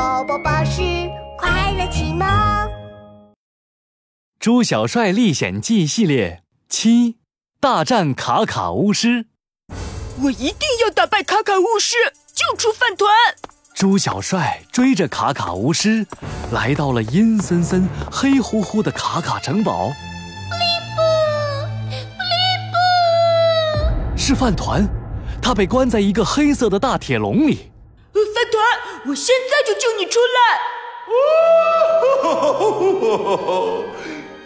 宝宝巴士快乐启蒙，《猪小帅历险记》系列七：大战卡卡巫师。我一定要打败卡卡巫师，救出饭团。猪小帅追着卡卡巫师，来到了阴森森、黑乎乎的卡卡城堡。布利布，布利布，是饭团，他被关在一个黑色的大铁笼里。我现在就救你出来！哦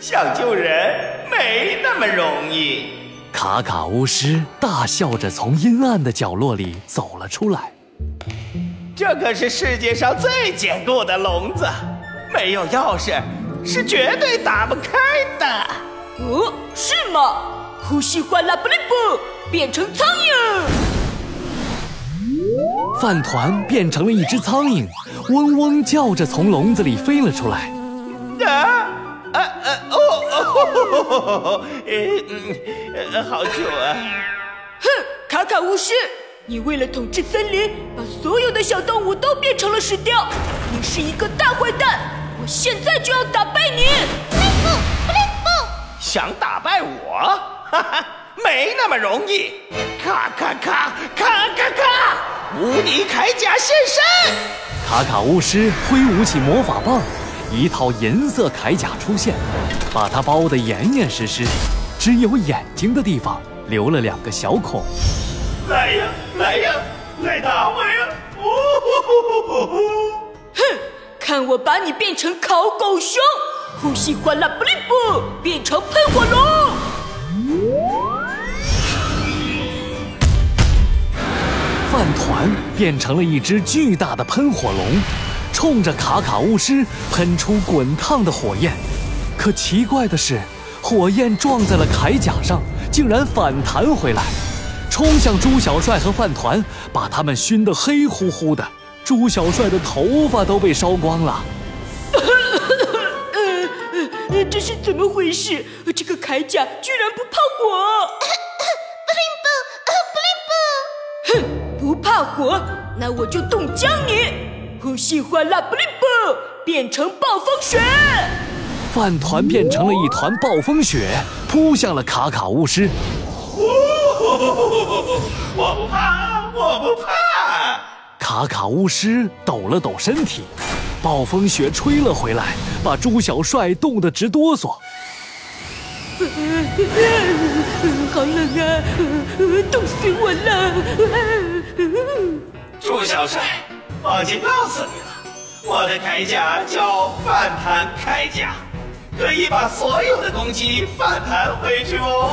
想救人没那么容易。卡卡巫师大笑着从阴暗的角落里走了出来。这可是世界上最坚固的笼子，没有钥匙是绝对打不开的。哦，是吗？呼吸哗啦布利布，变成苍蝇。饭团变成了一只苍蝇，嗡嗡叫着从笼子里飞了出来。啊啊啊！哦哦，呃嗯，好久啊！哼，卡卡巫师，你为了统治森林，把所有的小动物都变成了石雕，你是一个大坏蛋！我现在就要打败你！想打败我？哈哈，没那么容易！咔咔咔咔咔咔！无敌铠甲现身！卡卡巫师挥舞起魔法棒，一套银色铠甲出现，把它包得严严实实，只有眼睛的地方留了两个小孔。来呀，来呀，来打我呀！呜哼，看我把你变成烤狗熊，呼吸欢啦布利布，变成喷火龙。饭团变成了一只巨大的喷火龙，冲着卡卡巫师喷出滚烫的火焰。可奇怪的是，火焰撞在了铠甲上，竟然反弹回来，冲向猪小帅和饭团，把他们熏得黑乎乎的。猪小帅的头发都被烧光了。这是怎么回事？这个铠甲居然不怕火！不怕火，那我就冻僵你！呼吸欢啦布利布，变成暴风雪。饭团变成了一团暴风雪，扑向了卡卡巫师。我不怕，我不怕。卡卡巫师抖了抖身体，暴风雪吹了回来，把猪小帅冻得直哆嗦。好冷啊，冻死我了！猪小帅，忘记告诉你了，我的铠甲叫反弹铠甲，可以把所有的攻击反弹回去哦。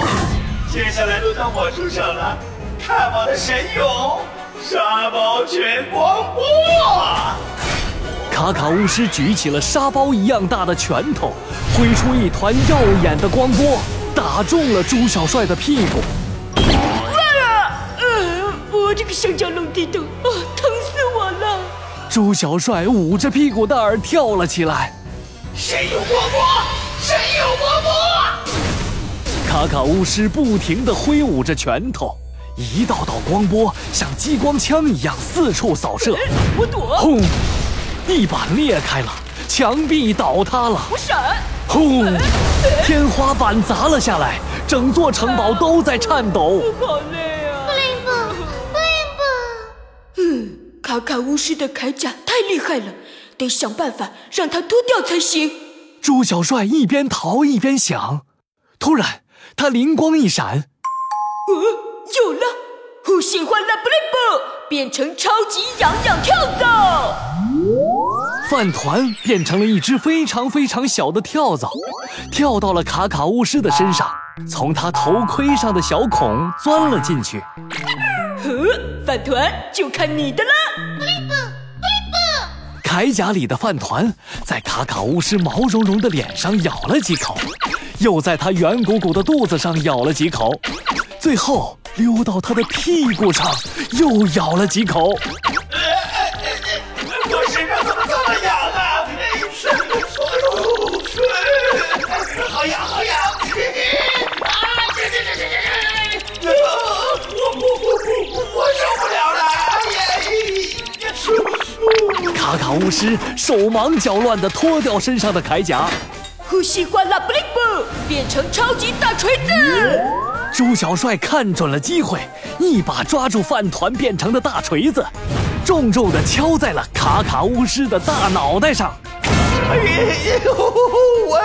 接下来轮到我出手了，看我的神勇沙包全光波！卡卡巫师举起了沙包一样大的拳头，挥出一团耀眼的光波，打中了朱小帅的屁股。啊！呃我这个香蕉龙地洞啊，疼死我了！朱小帅捂着屁股蛋儿跳了起来。谁有光波，谁有光波！卡卡巫师不停地挥舞着拳头，一道道光波像激光枪一样四处扫射。我躲！轰！地板裂开了，墙壁倒塌了。我闪！轰！天花板砸了下来，整座城堡都在颤抖。好累啊！布雷布，布雷布。嗯。卡卡巫师的铠甲太厉害了，得想办法让它脱掉才行。猪小帅一边逃一边想，突然他灵光一闪，呃，有了！我喜欢啦布雷布，变成超级痒痒跳蚤。饭团变成了一只非常非常小的跳蚤，跳到了卡卡巫师的身上，从他头盔上的小孔钻了进去。呵，饭团就看你的了。布利布，布利布！铠甲里的饭团在卡卡巫师毛茸茸的脸上咬了几口，又在他圆鼓鼓的肚子上咬了几口，最后溜到他的屁股上又咬了几口。卡卡巫巫师手忙脚乱地脱掉身上的铠甲。呼吸哗啦布灵布，变成超级大锤子。猪小帅看准了机会，一把抓住饭团变成的大锤子，重重地敲在了卡卡巫师的大脑袋上。哎呦，我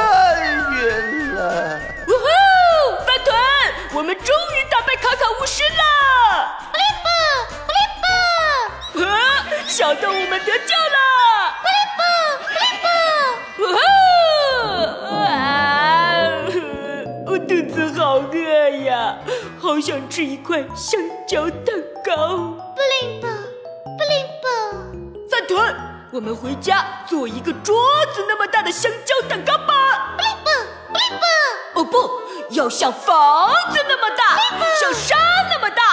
晕了！呜呼，饭团，我们终于打败卡卡巫师了！小动物们得救了！布灵布，布灵布。啊，我肚子好饿呀，好想吃一块香蕉蛋糕。布灵布，布灵布，饭团，我们回家做一个桌子那么大的香蕉蛋糕吧。布灵布，布灵布。哦不，要像房子那么大，像山那么大。